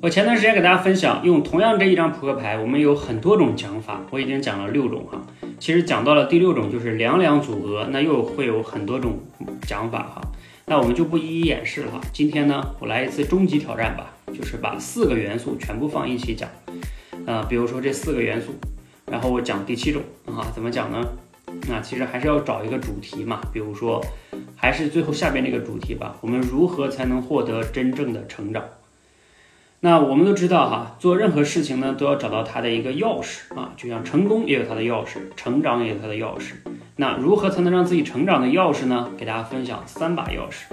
我前段时间给大家分享，用同样这一张扑克牌，我们有很多种讲法，我已经讲了六种哈。其实讲到了第六种，就是两两组合，那又会有很多种讲法哈。那我们就不一一演示了哈。今天呢，我来一次终极挑战吧，就是把四个元素全部放一起讲。啊，比如说这四个元素，然后我讲第七种啊，怎么讲呢？那其实还是要找一个主题嘛，比如说，还是最后下边那个主题吧，我们如何才能获得真正的成长？那我们都知道哈，做任何事情呢，都要找到它的一个钥匙啊，就像成功也有它的钥匙，成长也有它的钥匙。那如何才能让自己成长的钥匙呢？给大家分享三把钥匙。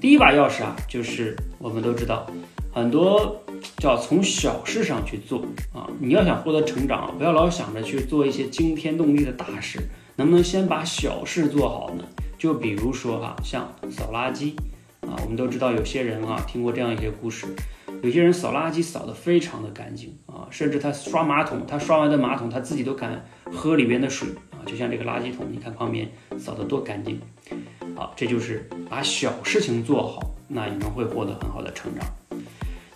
第一把钥匙啊，就是我们都知道，很多叫从小事上去做啊。你要想获得成长，不要老想着去做一些惊天动地的大事，能不能先把小事做好呢？就比如说哈，像扫垃圾啊，我们都知道有些人啊，听过这样一些故事。有些人扫垃圾扫得非常的干净啊，甚至他刷马桶，他刷完的马桶他自己都敢喝里边的水啊，就像这个垃圾桶，你看旁边扫得多干净。好，这就是把小事情做好，那也能会获得很好的成长。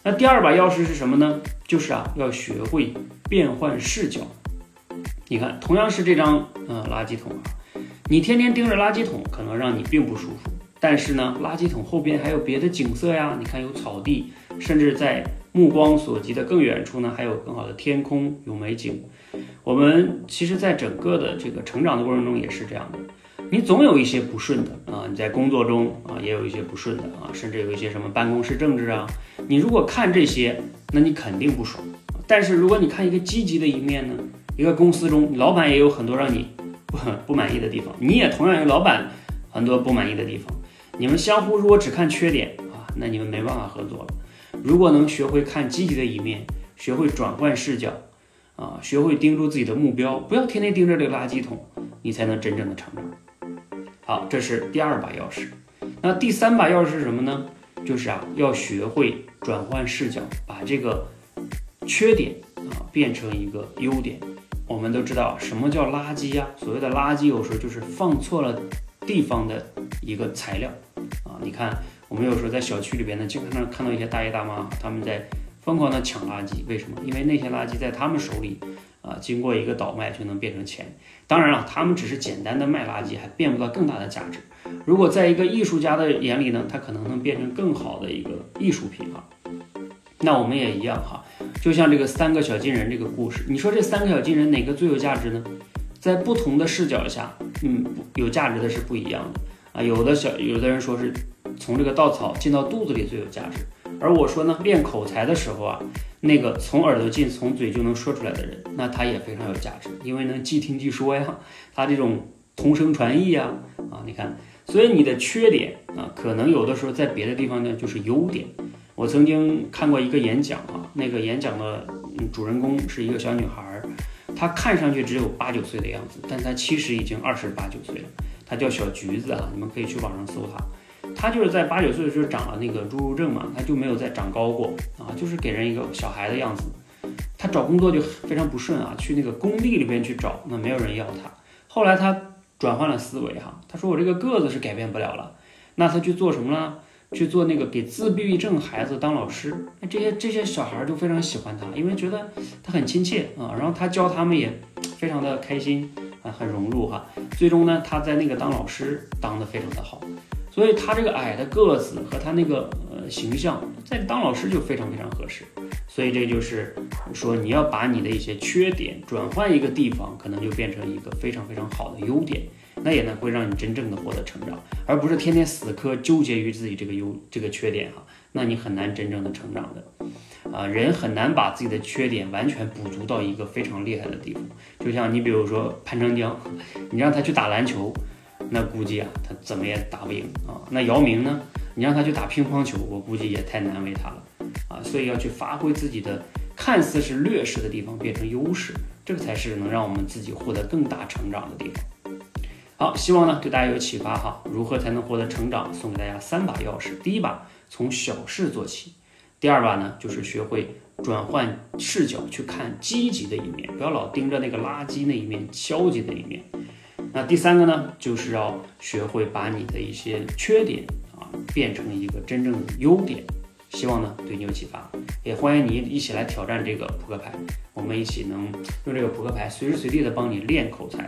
那第二把钥匙是什么呢？就是啊，要学会变换视角。你看，同样是这张嗯垃圾桶啊，你天天盯着垃圾桶，可能让你并不舒服。但是呢，垃圾桶后边还有别的景色呀，你看有草地。甚至在目光所及的更远处呢，还有更好的天空，有美景。我们其实，在整个的这个成长的过程中也是这样的。你总有一些不顺的啊，你在工作中啊，也有一些不顺的啊，甚至有一些什么办公室政治啊。你如果看这些，那你肯定不爽。但是如果你看一个积极的一面呢，一个公司中，老板也有很多让你不不满意的地方，你也同样有老板很多不满意的地方。你们相互如果只看缺点啊，那你们没办法合作了。如果能学会看积极的一面，学会转换视角，啊，学会盯住自己的目标，不要天天盯着这个垃圾桶，你才能真正的成长。好，这是第二把钥匙。那第三把钥匙是什么呢？就是啊，要学会转换视角，把这个缺点啊变成一个优点。我们都知道什么叫垃圾呀？所谓的垃圾，有时候就是放错了地方的一个材料啊。你看。我们有时候在小区里边呢，经常看到一些大爷大妈，他们在疯狂的抢垃圾。为什么？因为那些垃圾在他们手里，啊，经过一个倒卖就能变成钱。当然了，他们只是简单的卖垃圾，还变不到更大的价值。如果在一个艺术家的眼里呢，他可能能变成更好的一个艺术品啊。那我们也一样哈，就像这个三个小金人这个故事，你说这三个小金人哪个最有价值呢？在不同的视角下，嗯，有价值的是不一样的啊。有的小，有的人说是。从这个稻草进到肚子里最有价值，而我说呢，练口才的时候啊，那个从耳朵进从嘴就能说出来的人，那他也非常有价值，因为能即听即说呀，他这种同声传译呀，啊，你看，所以你的缺点啊，可能有的时候在别的地方呢就是优点。我曾经看过一个演讲啊，那个演讲的主人公是一个小女孩，她看上去只有八九岁的样子，但她其实已经二十八九岁了，他叫小橘子啊，你们可以去网上搜他。他就是在八九岁的时候长了那个侏儒症嘛，他就没有再长高过啊，就是给人一个小孩的样子。他找工作就非常不顺啊，去那个工地里边去找，那没有人要他。后来他转换了思维哈，他说我这个个子是改变不了了，那他去做什么呢？去做那个给自闭症孩子当老师。那这些这些小孩都非常喜欢他，因为觉得他很亲切啊，然后他教他们也非常的开心啊，很融入哈。最终呢，他在那个当老师当的非常的好。所以他这个矮的个子和他那个呃形象，在当老师就非常非常合适。所以这就是说，你要把你的一些缺点转换一个地方，可能就变成一个非常非常好的优点，那也能会让你真正的获得成长，而不是天天死磕纠结于自己这个优这个缺点哈，那你很难真正的成长的。啊，人很难把自己的缺点完全补足到一个非常厉害的地方。就像你比如说潘长江，你让他去打篮球。那估计啊，他怎么也打不赢啊。那姚明呢？你让他去打乒乓球，我估计也太难为他了啊。所以要去发挥自己的看似是劣势的地方，变成优势，这个才是能让我们自己获得更大成长的地方。好，希望呢对大家有启发哈。如何才能获得成长？送给大家三把钥匙。第一把从小事做起，第二把呢就是学会转换视角去看积极的一面，不要老盯着那个垃圾那一面、消极的一面。那第三个呢，就是要学会把你的一些缺点啊变成一个真正的优点。希望呢对你有启发，也欢迎你一起来挑战这个扑克牌，我们一起能用这个扑克牌随时随地的帮你练口才。